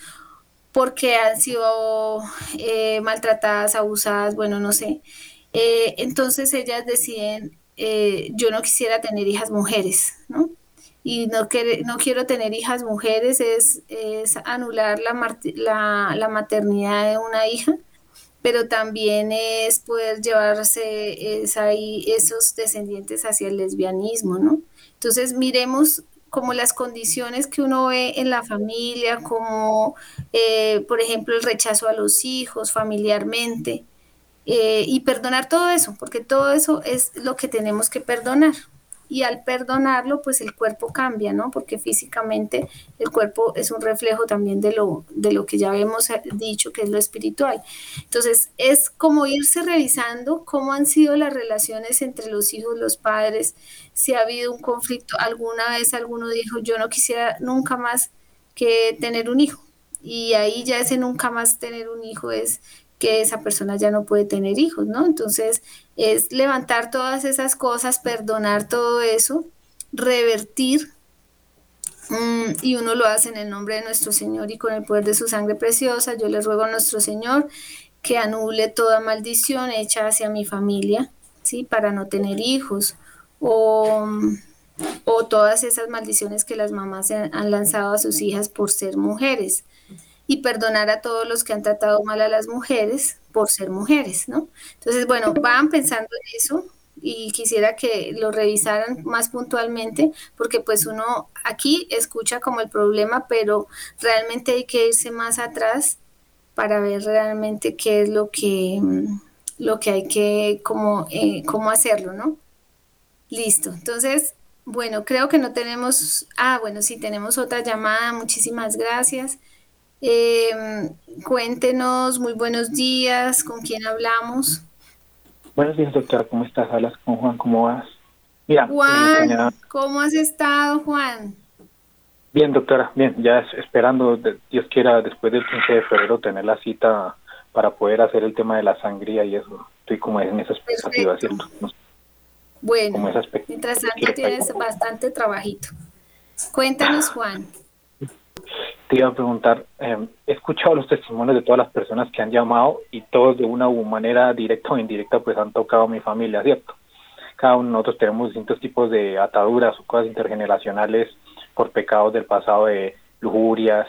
porque han sido eh, maltratadas, abusadas, bueno, no sé. Eh, entonces ellas deciden, eh, yo no quisiera tener hijas mujeres, ¿no? Y no, no quiero tener hijas mujeres es, es anular la, la, maternidad de una hija pero también es poder llevarse esos descendientes hacia el lesbianismo, ¿no? Entonces, miremos como las condiciones que uno ve en la familia, como eh, por ejemplo el rechazo a los hijos familiarmente, eh, y perdonar todo eso, porque todo eso es lo que tenemos que perdonar y al perdonarlo, pues el cuerpo cambia, ¿no? Porque físicamente el cuerpo es un reflejo también de lo, de lo que ya hemos dicho, que es lo espiritual. Entonces, es como irse revisando cómo han sido las relaciones entre los hijos, los padres, si ha habido un conflicto. Alguna vez alguno dijo, yo no quisiera nunca más que tener un hijo. Y ahí ya ese nunca más tener un hijo es que esa persona ya no puede tener hijos, ¿no? Entonces, es levantar todas esas cosas, perdonar todo eso, revertir, mm, y uno lo hace en el nombre de nuestro Señor y con el poder de su sangre preciosa. Yo le ruego a nuestro Señor que anule toda maldición hecha hacia mi familia, ¿sí? Para no tener hijos, o, o todas esas maldiciones que las mamás han lanzado a sus hijas por ser mujeres y perdonar a todos los que han tratado mal a las mujeres por ser mujeres, ¿no? Entonces, bueno, van pensando en eso y quisiera que lo revisaran más puntualmente, porque pues uno aquí escucha como el problema, pero realmente hay que irse más atrás para ver realmente qué es lo que, lo que hay que, como, eh, cómo hacerlo, ¿no? Listo. Entonces, bueno, creo que no tenemos, ah, bueno, sí tenemos otra llamada, muchísimas gracias. Eh, cuéntenos, muy buenos días, ¿con quién hablamos? Buenos días, doctora, ¿cómo estás? Hablas con Juan, ¿cómo vas? Mira, Juan, ¿cómo has estado, Juan? Bien, doctora, bien, ya esperando, Dios quiera, después del 15 de febrero tener la cita para poder hacer el tema de la sangría y eso. Estoy como en esa expectativa, ¿cierto? bueno, mientras tanto tienes bastante trabajito. Cuéntanos, Juan te iba a preguntar, em, he escuchado los testimonios de todas las personas que han llamado y todos de una manera directa o indirecta pues han tocado a mi familia, ¿cierto? Cada uno de nosotros tenemos distintos tipos de ataduras o cosas intergeneracionales por pecados del pasado de lujurias,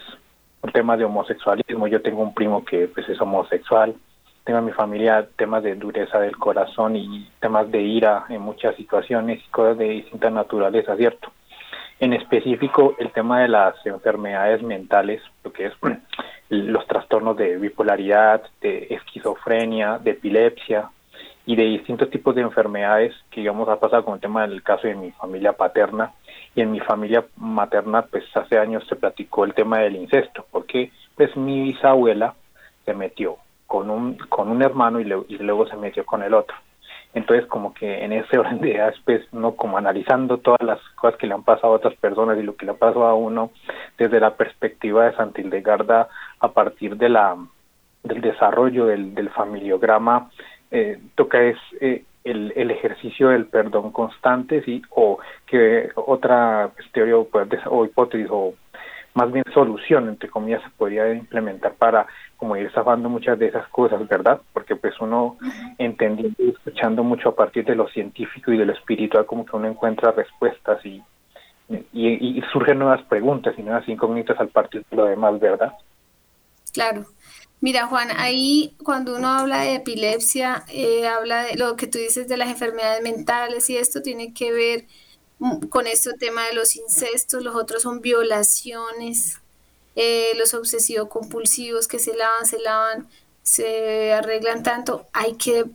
por temas de homosexualismo. Yo tengo un primo que pues es homosexual, tengo en mi familia temas de dureza del corazón y temas de ira en muchas situaciones y cosas de distinta naturaleza, ¿cierto? En específico el tema de las enfermedades mentales, lo que es los trastornos de bipolaridad, de esquizofrenia, de epilepsia y de distintos tipos de enfermedades que digamos ha pasado con el tema del caso de mi familia paterna. Y en mi familia materna pues hace años se platicó el tema del incesto porque pues mi bisabuela se metió con un con un hermano y luego se metió con el otro entonces, como que en ese orden de ideas, pues, no como analizando todas las cosas que le han pasado a otras personas y lo que le ha pasado a uno desde la perspectiva de Santildegarda a partir de la del desarrollo del, del familiograma, eh, toca es eh, el, el, ejercicio del perdón constante, sí, o que otra pues, teoría o hipótesis o más bien solución, entre comillas, se podría implementar para como ir zafando muchas de esas cosas, ¿verdad? Porque pues uno entendiendo y escuchando mucho a partir de lo científico y de lo espiritual, como que uno encuentra respuestas y, y, y surgen nuevas preguntas y nuevas incógnitas al partir de lo demás, ¿verdad? Claro. Mira, Juan, ahí cuando uno habla de epilepsia, eh, habla de lo que tú dices de las enfermedades mentales y esto tiene que ver con este tema de los incestos, los otros son violaciones, eh, los obsesivos compulsivos que se lavan, se lavan, se arreglan tanto, hay que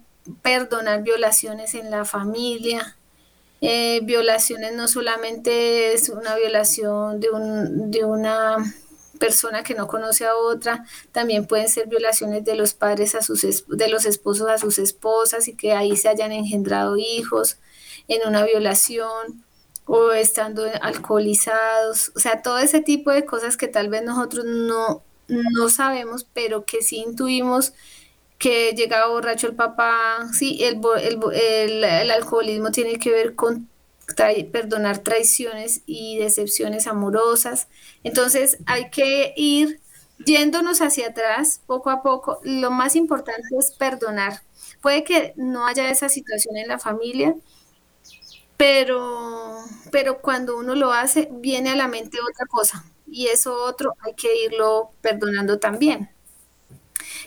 perdonar violaciones en la familia. Eh, violaciones no solamente es una violación de, un, de una persona que no conoce a otra, también pueden ser violaciones de los padres a sus de los esposos a sus esposas y que ahí se hayan engendrado hijos en una violación o estando alcoholizados, o sea, todo ese tipo de cosas que tal vez nosotros no, no sabemos, pero que sí intuimos que llegaba borracho el papá, sí, el, el, el alcoholismo tiene que ver con perdonar traiciones y decepciones amorosas. Entonces hay que ir yéndonos hacia atrás poco a poco. Lo más importante es perdonar. Puede que no haya esa situación en la familia, pero, pero cuando uno lo hace, viene a la mente otra cosa y eso otro hay que irlo perdonando también.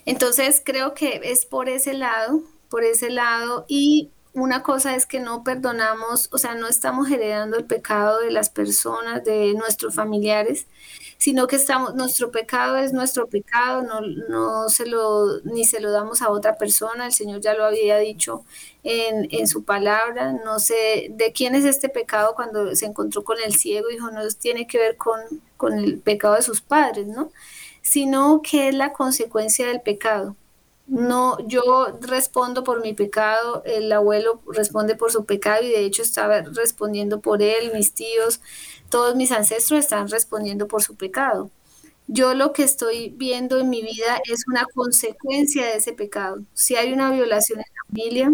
Entonces creo que es por ese lado, por ese lado y una cosa es que no perdonamos, o sea, no estamos heredando el pecado de las personas, de nuestros familiares, sino que estamos, nuestro pecado es nuestro pecado, no, no se lo, ni se lo damos a otra persona, el Señor ya lo había dicho en, en su palabra, no sé de quién es este pecado cuando se encontró con el ciego, dijo, no tiene que ver con, con el pecado de sus padres, ¿no? Sino que es la consecuencia del pecado. No, yo respondo por mi pecado, el abuelo responde por su pecado y de hecho estaba respondiendo por él, mis tíos, todos mis ancestros están respondiendo por su pecado. Yo lo que estoy viendo en mi vida es una consecuencia de ese pecado. Si hay una violación en la familia,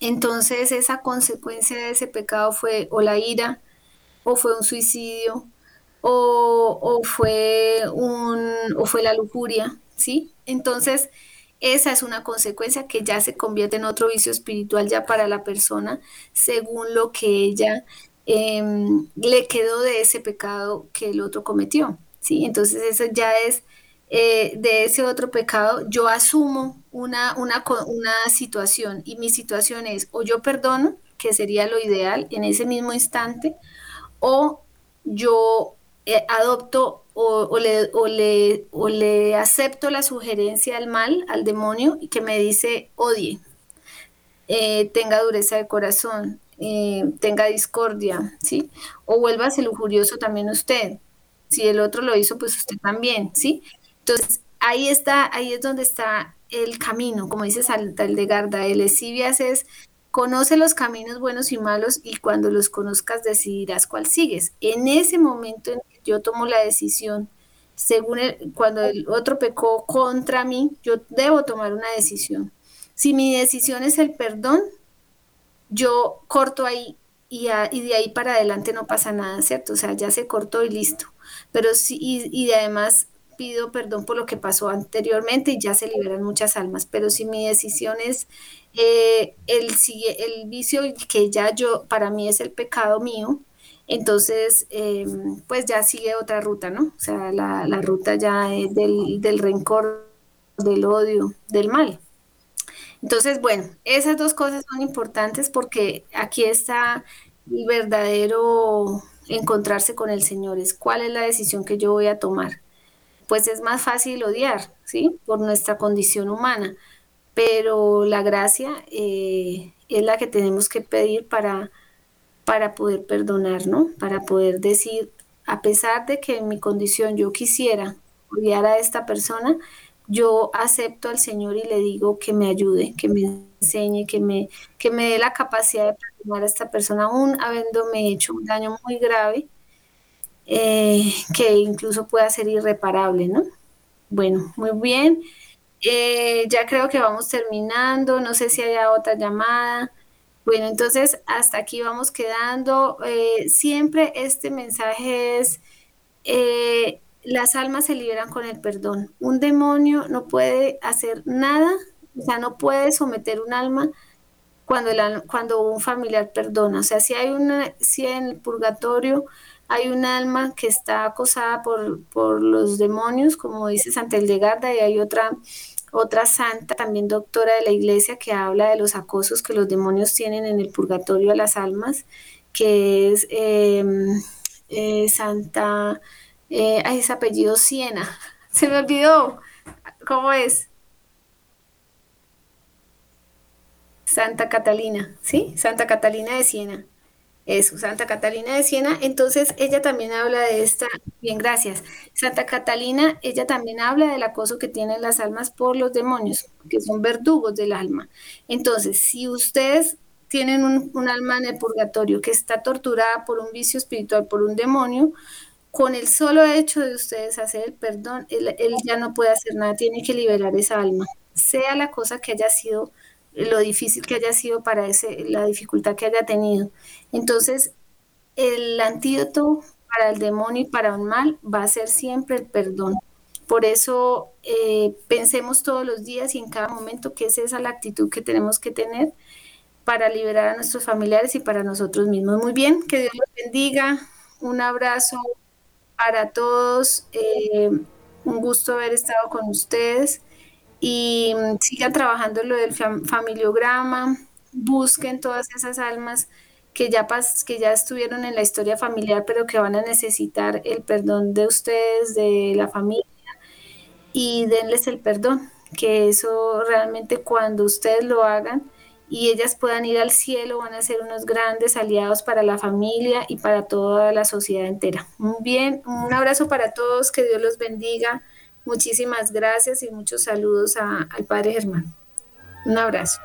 entonces esa consecuencia de ese pecado fue o la ira, o fue un suicidio, o, o fue un, o fue la lujuria, ¿sí? Entonces, esa es una consecuencia que ya se convierte en otro vicio espiritual ya para la persona, según lo que ella em, le quedó de ese pecado que el otro cometió. ¿sí? Entonces eso ya es eh, de ese otro pecado, yo asumo una, una, una situación y mi situación es o yo perdono, que sería lo ideal en ese mismo instante, o yo eh, adopto o, le, o, le, o, le, acepto la sugerencia al mal, al demonio, y que me dice odie, eh, tenga dureza de corazón, eh, tenga discordia, ¿sí? O vuélvase lujurioso también usted. Si el otro lo hizo, pues usted también, ¿sí? Entonces, ahí está, ahí es donde está el camino, como dice Saltaldegarda, el Esibias es conoce los caminos buenos y malos y cuando los conozcas decidirás cuál sigues. En ese momento en yo tomo la decisión, según cuando el otro pecó contra mí, yo debo tomar una decisión. Si mi decisión es el perdón, yo corto ahí y, de ahí para adelante no pasa nada, ¿cierto? O sea, ya se cortó y listo. Pero sí, y además pido perdón por lo que pasó anteriormente y ya se liberan muchas almas. Pero si mi decisión es eh, el, el vicio que ya yo, para mí es el pecado mío, entonces, em, pues ya sigue otra ruta, ¿no? O sea, la, ruta ya es del, del, rencor, del odio, del mal. Entonces, bueno, esas dos cosas son importantes porque aquí está el verdadero encontrarse con el Señor, es cuál es la decisión que yo voy a tomar. Pues es más fácil odiar, ¿sí? Por nuestra condición humana, pero la gracia eh, es la que tenemos que pedir para para poder perdonar, ¿no? Para poder decir, a pesar de que en mi condición yo quisiera odiar a esta persona, yo acepto al Señor y le digo que me ayude, que me enseñe, que me, que me dé la capacidad de perdonar a esta persona, aún habiéndome hecho un daño muy grave, eh, que incluso pueda ser irreparable, ¿no? Bueno, muy bien. Eh, ya creo que vamos terminando, no sé si haya otra llamada. Bueno, entonces hasta aquí vamos quedando. Eh, siempre este mensaje es, las almas se liberan con el perdón. Un demonio no puede hacer nada, o sea, no puede someter un alma cuando, cuando un familiar perdona. O sea, si hay una, si en el purgatorio hay un alma que está acosada por, por los demonios, como dice Santa Eldegarda, y hay otra otra santa, también doctora de la iglesia, que habla de los acosos que los demonios tienen en el purgatorio a las almas, que es em, eh, Santa, eh, es apellido Siena, se me olvidó, ¿cómo es? Santa Catalina, ¿sí? Santa Catalina de Siena. Eso, Santa Catalina de Siena. Entonces, ella también habla de esta, bien, gracias. Santa Catalina, ella también habla del acoso que tienen las almas por los demonios, que son verdugos del alma. Entonces, si ustedes tienen un, alma en el purgatorio que está torturada por un vicio espiritual, por un demonio, con el solo hecho de ustedes hacer el perdón, él ya no puede hacer nada, tiene que liberar esa alma, sea la cosa que haya sido lo difícil que haya sido para ese, la dificultad que haya tenido. Entonces, el antídoto para el demonio y para un mal va a ser siempre el perdón. Por eso eh, pensemos todos los días y en cada momento que es esa la actitud que tenemos que tener para liberar a nuestros familiares y para nosotros mismos. Muy bien, que Dios los bendiga. Un abrazo para todos. Eh, un gusto haber estado con ustedes y mm, sigan trabajando lo del familiograma, busquen todas esas almas que ya, que ya estuvieron en la historia familiar, pero que van a necesitar el perdón de ustedes, de la familia, y denles el perdón, que eso realmente cuando ustedes lo hagan y ellas puedan ir al cielo, van a ser unos grandes aliados para la familia y para toda la sociedad entera. Muy bien, un abrazo para todos, que Dios los bendiga. Muchísimas gracias y muchos saludos al Padre Germán. Un abrazo.